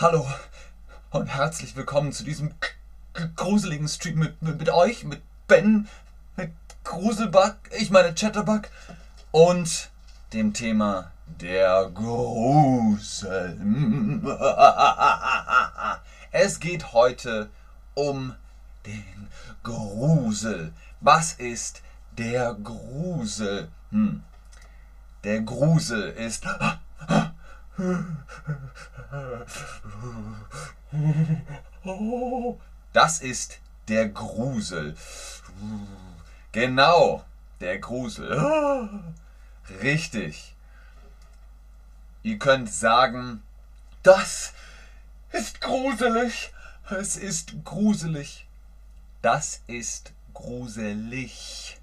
Hallo und herzlich willkommen zu diesem gruseligen Stream mit, mit, mit euch, mit Ben, mit Gruselbug, ich meine Chatterbug und dem Thema der Grusel. Es geht heute um den Grusel. Was ist der Grusel? Hm. Der Grusel ist das ist der Grusel. Genau, der Grusel. Richtig. Ihr könnt sagen, das ist gruselig. Es ist gruselig. Das ist gruselig.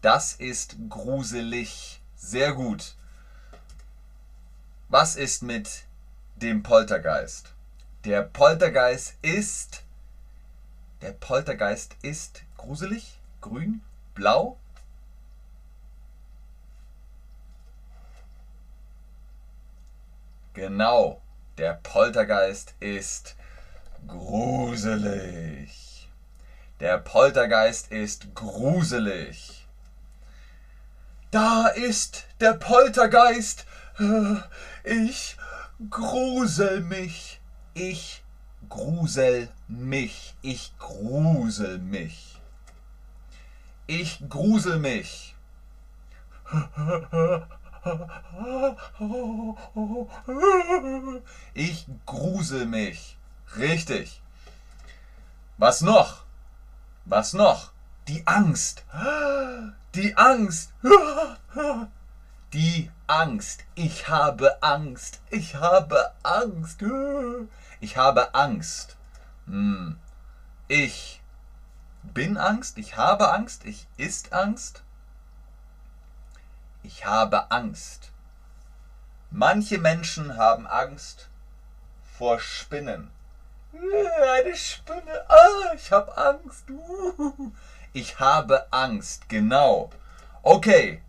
Das ist gruselig. Sehr gut. Was ist mit dem Poltergeist? Der Poltergeist ist. Der Poltergeist ist gruselig, grün, blau. Genau, der Poltergeist ist gruselig. Der Poltergeist ist gruselig. Da ist der Poltergeist. Ich grusel mich. Ich grusel mich. Ich grusel mich. Ich grusel mich. Ich grusel mich. Richtig. Was noch? Was noch? Die Angst. Die Angst. Die Angst. Ich habe Angst. Ich habe Angst. Ich habe Angst. Hm. Ich bin Angst. Ich habe Angst. Ich ist Angst. Ich habe Angst. Manche Menschen haben Angst vor Spinnen. Eine Spinne. Ah, ich habe Angst. Ich habe Angst. Genau. Okay.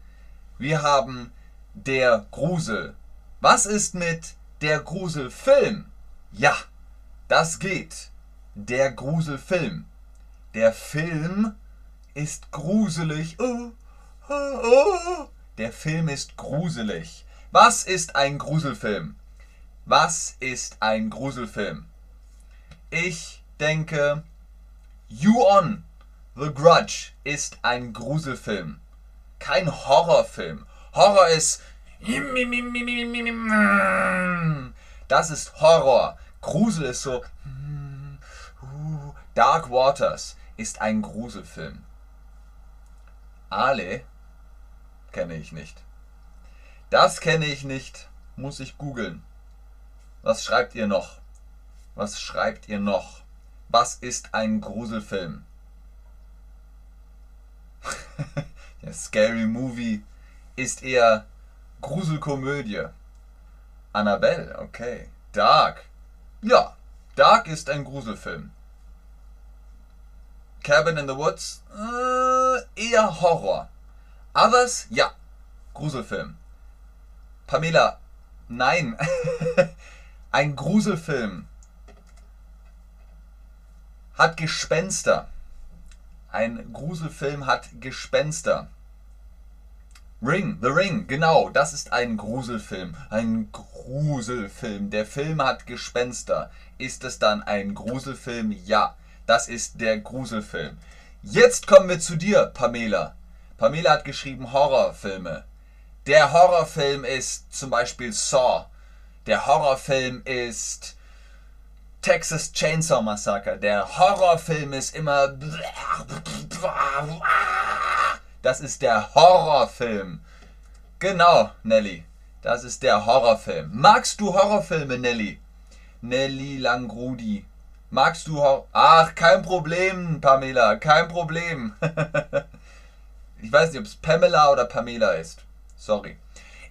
Wir haben der Grusel. Was ist mit der Gruselfilm? Ja, das geht. Der Gruselfilm. Der Film ist gruselig. Oh, oh, oh. Der Film ist gruselig. Was ist ein Gruselfilm? Was ist ein Gruselfilm? Ich denke, You On, The Grudge ist ein Gruselfilm. Kein Horrorfilm. Horror ist. Das ist Horror. Grusel ist so. Dark Waters ist ein Gruselfilm. Ale kenne ich nicht. Das kenne ich nicht. Muss ich googeln. Was schreibt ihr noch? Was schreibt ihr noch? Was ist ein Gruselfilm? Der Scary Movie ist eher Gruselkomödie. Annabelle, okay. Dark. Ja, Dark ist ein Gruselfilm. Cabin in the Woods, äh, eher Horror. Others, ja, Gruselfilm. Pamela, nein. ein Gruselfilm hat Gespenster. Ein Gruselfilm hat Gespenster. Ring, The Ring, genau, das ist ein Gruselfilm. Ein Gruselfilm. Der Film hat Gespenster. Ist es dann ein Gruselfilm? Ja, das ist der Gruselfilm. Jetzt kommen wir zu dir, Pamela. Pamela hat geschrieben Horrorfilme. Der Horrorfilm ist zum Beispiel Saw. Der Horrorfilm ist Texas Chainsaw Massacre. Der Horrorfilm ist immer das ist der Horrorfilm. Genau, Nelly. Das ist der Horrorfilm. Magst du Horrorfilme, Nelly? Nelly Langrudi. Magst du Horror... Ach, kein Problem, Pamela. Kein Problem. ich weiß nicht, ob es Pamela oder Pamela ist. Sorry.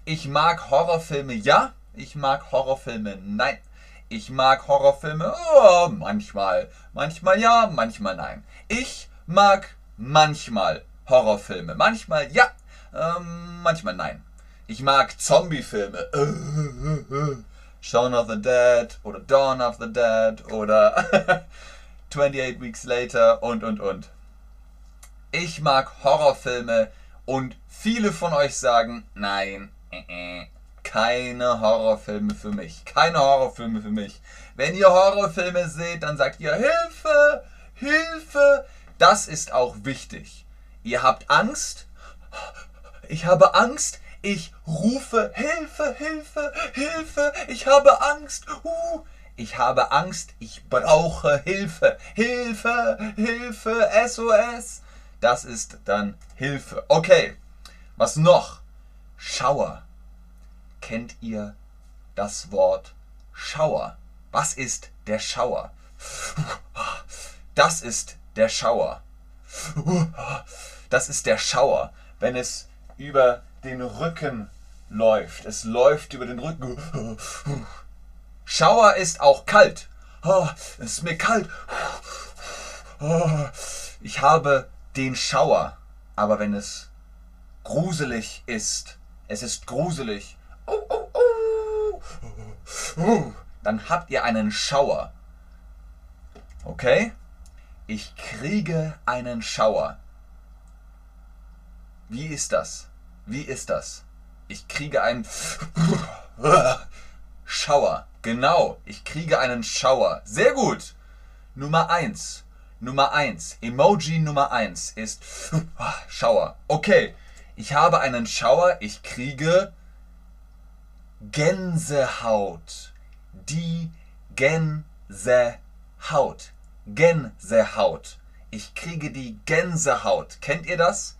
Ich mag Horrorfilme, ja. Ich mag Horrorfilme, nein. Ich mag Horrorfilme, oh, manchmal. Manchmal ja, manchmal nein. Ich mag manchmal Horrorfilme. Manchmal ja, ähm, manchmal nein. Ich mag Zombiefilme. Shaun of the Dead oder Dawn of the Dead oder 28 Weeks Later und und und. Ich mag Horrorfilme und viele von euch sagen, nein, äh, äh, keine Horrorfilme für mich. Keine Horrorfilme für mich. Wenn ihr Horrorfilme seht, dann sagt ihr Hilfe, Hilfe. Das ist auch wichtig. Ihr habt Angst. Ich habe Angst. Ich rufe Hilfe, Hilfe, Hilfe. Ich habe Angst. Uh, ich habe Angst. Ich brauche Hilfe. Hilfe, Hilfe, SOS. Das ist dann Hilfe. Okay. Was noch? Schauer. Kennt ihr das Wort Schauer? Was ist der Schauer? Das ist der Schauer. Das ist der Schauer, wenn es über den Rücken läuft. Es läuft über den Rücken. Schauer ist auch kalt. Es ist mir kalt. Ich habe den Schauer. Aber wenn es gruselig ist, es ist gruselig, dann habt ihr einen Schauer. Okay? Ich kriege einen Schauer. Wie ist das? Wie ist das? Ich kriege einen Schauer. Genau, ich kriege einen Schauer. Sehr gut. Nummer 1. Nummer 1. Emoji Nummer 1 ist Schauer. Okay, ich habe einen Schauer. Ich kriege Gänsehaut. Die Gänsehaut. Gänsehaut. Ich kriege die Gänsehaut. Kennt ihr das?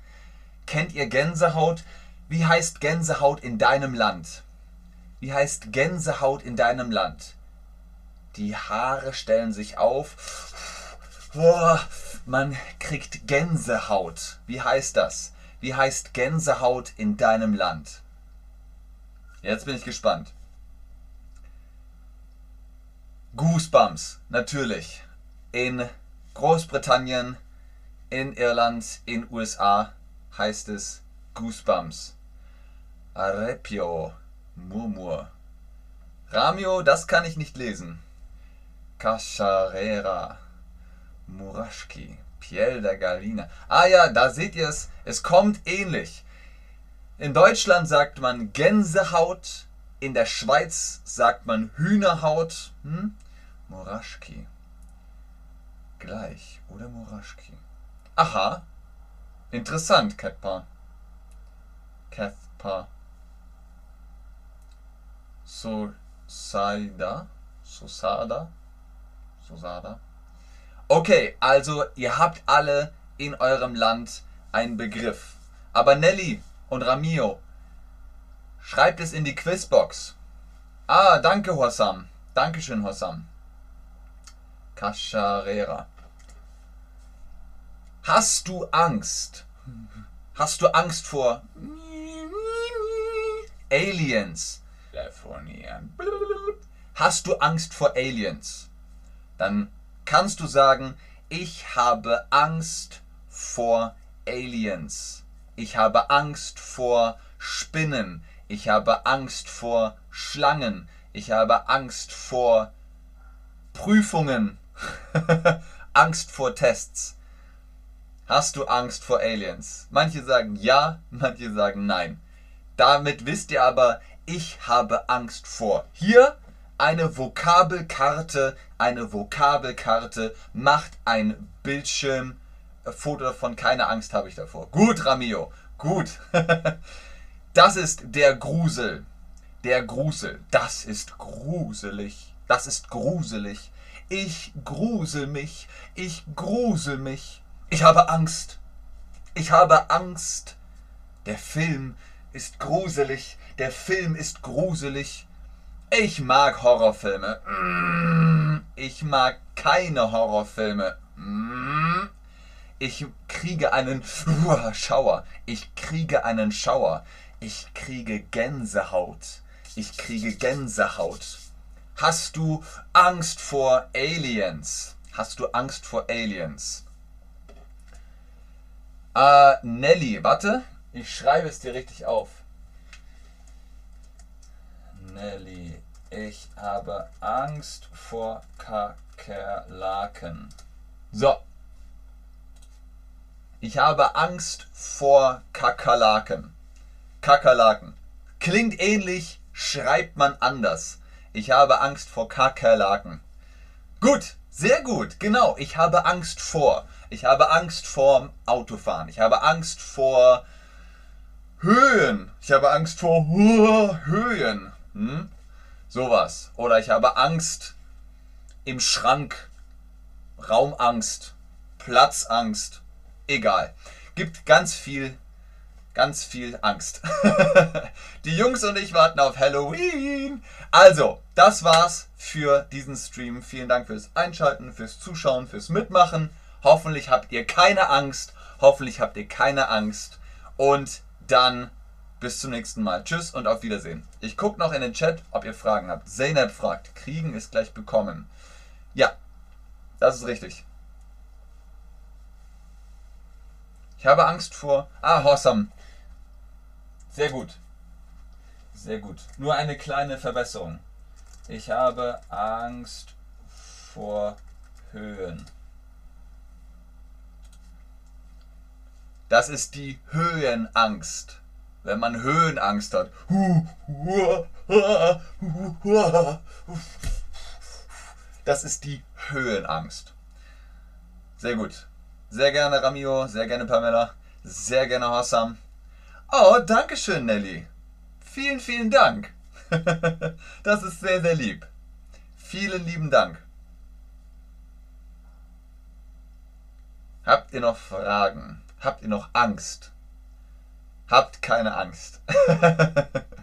Kennt ihr Gänsehaut? Wie heißt Gänsehaut in deinem Land? Wie heißt Gänsehaut in deinem Land? Die Haare stellen sich auf. Oh, man kriegt Gänsehaut. Wie heißt das? Wie heißt Gänsehaut in deinem Land? Jetzt bin ich gespannt. Goosebumps, natürlich. In Großbritannien, in Irland, in USA heißt es Goosebumps. Arepio, Murmur. Ramio, das kann ich nicht lesen. Cacharera, Muraschki, Piel der Gallina. Ah ja, da seht ihr es. Es kommt ähnlich. In Deutschland sagt man Gänsehaut, in der Schweiz sagt man Hühnerhaut. Hm? Muraschki. Gleich, oder Muraschki? Aha. Interessant, Ketpa. Kefpa. Sosaida. Sosada. Sosada. Okay, also ihr habt alle in eurem Land einen Begriff. Aber Nelly und Ramio, schreibt es in die Quizbox. Ah, danke Hossam. Dankeschön Hossam. Cacharera. Hast du Angst? Hast du Angst vor Aliens? Hast du Angst vor Aliens? Dann kannst du sagen, ich habe Angst vor Aliens. Ich habe Angst vor Spinnen. Ich habe Angst vor Schlangen. Ich habe Angst vor Prüfungen. Angst vor Tests. Hast du Angst vor Aliens? Manche sagen ja, manche sagen nein. Damit wisst ihr aber, ich habe Angst vor. Hier eine Vokabelkarte, eine Vokabelkarte macht ein Bildschirmfoto davon. Keine Angst habe ich davor. Gut, Ramio, gut. Das ist der Grusel. Der Grusel. Das ist gruselig. Das ist gruselig. Ich grusel mich. Ich grusel mich. Ich habe Angst. Ich habe Angst. Der Film ist gruselig. Der Film ist gruselig. Ich mag Horrorfilme. Mm. Ich mag keine Horrorfilme. Ich kriege einen Schauer. Ich kriege einen Schauer. Ich kriege Gänsehaut. Ich kriege Gänsehaut. Hast du Angst vor Aliens? Hast du Angst vor Aliens? Äh, Nelly, warte. Ich schreibe es dir richtig auf. Nelly Ich habe Angst vor Kakerlaken. So. Ich habe Angst vor Kakerlaken. Kakerlaken. Klingt ähnlich, schreibt man anders. Ich habe Angst vor Kakerlaken. Gut, sehr gut, genau. Ich habe Angst vor. Ich habe Angst vor Autofahren. Ich habe Angst vor Höhen. Ich habe Angst vor Höhen. Hm? Sowas. Oder ich habe Angst im Schrank. Raumangst. Platzangst. Egal. Gibt ganz viel, ganz viel Angst. Die Jungs und ich warten auf Halloween. Also, das war's für diesen Stream. Vielen Dank fürs Einschalten, fürs Zuschauen, fürs Mitmachen. Hoffentlich habt ihr keine Angst. Hoffentlich habt ihr keine Angst. Und dann bis zum nächsten Mal. Tschüss und auf Wiedersehen. Ich gucke noch in den Chat, ob ihr Fragen habt. Zeynep fragt, kriegen ist gleich bekommen. Ja, das ist richtig. Ich habe Angst vor... Ah, Hossam. Sehr gut. Sehr gut. Nur eine kleine Verbesserung. Ich habe Angst vor Höhen. Das ist die Höhenangst. Wenn man Höhenangst hat. Das ist die Höhenangst. Sehr gut. Sehr gerne Ramio, sehr gerne Pamela, sehr gerne Hossam. Oh, danke schön, Nelly. Vielen, vielen Dank. Das ist sehr, sehr lieb. Vielen lieben Dank. Habt ihr noch Fragen? Habt ihr noch Angst? Habt keine Angst.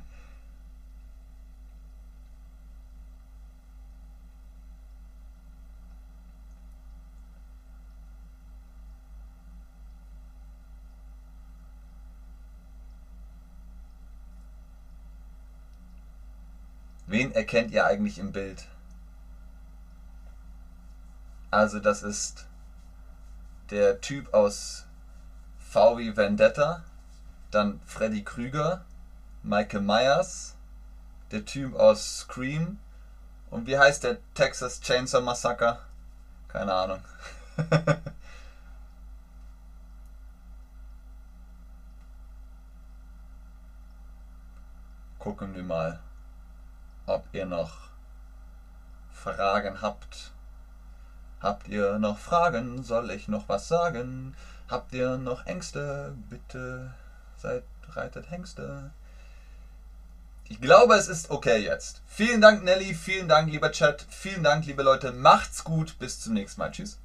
Wen erkennt ihr eigentlich im Bild? Also das ist der Typ aus VW Vendetta, dann Freddy Krüger, Michael Myers, der Typ aus Scream und wie heißt der Texas Chainsaw Massacre? Keine Ahnung. Gucken wir mal ob ihr noch Fragen habt. Habt ihr noch Fragen? Soll ich noch was sagen? Habt ihr noch Ängste? Bitte seid reitet Hengste. Ich glaube, es ist okay jetzt. Vielen Dank, Nelly. Vielen Dank, lieber Chat. Vielen Dank, liebe Leute. Macht's gut. Bis zum nächsten Mal. Tschüss.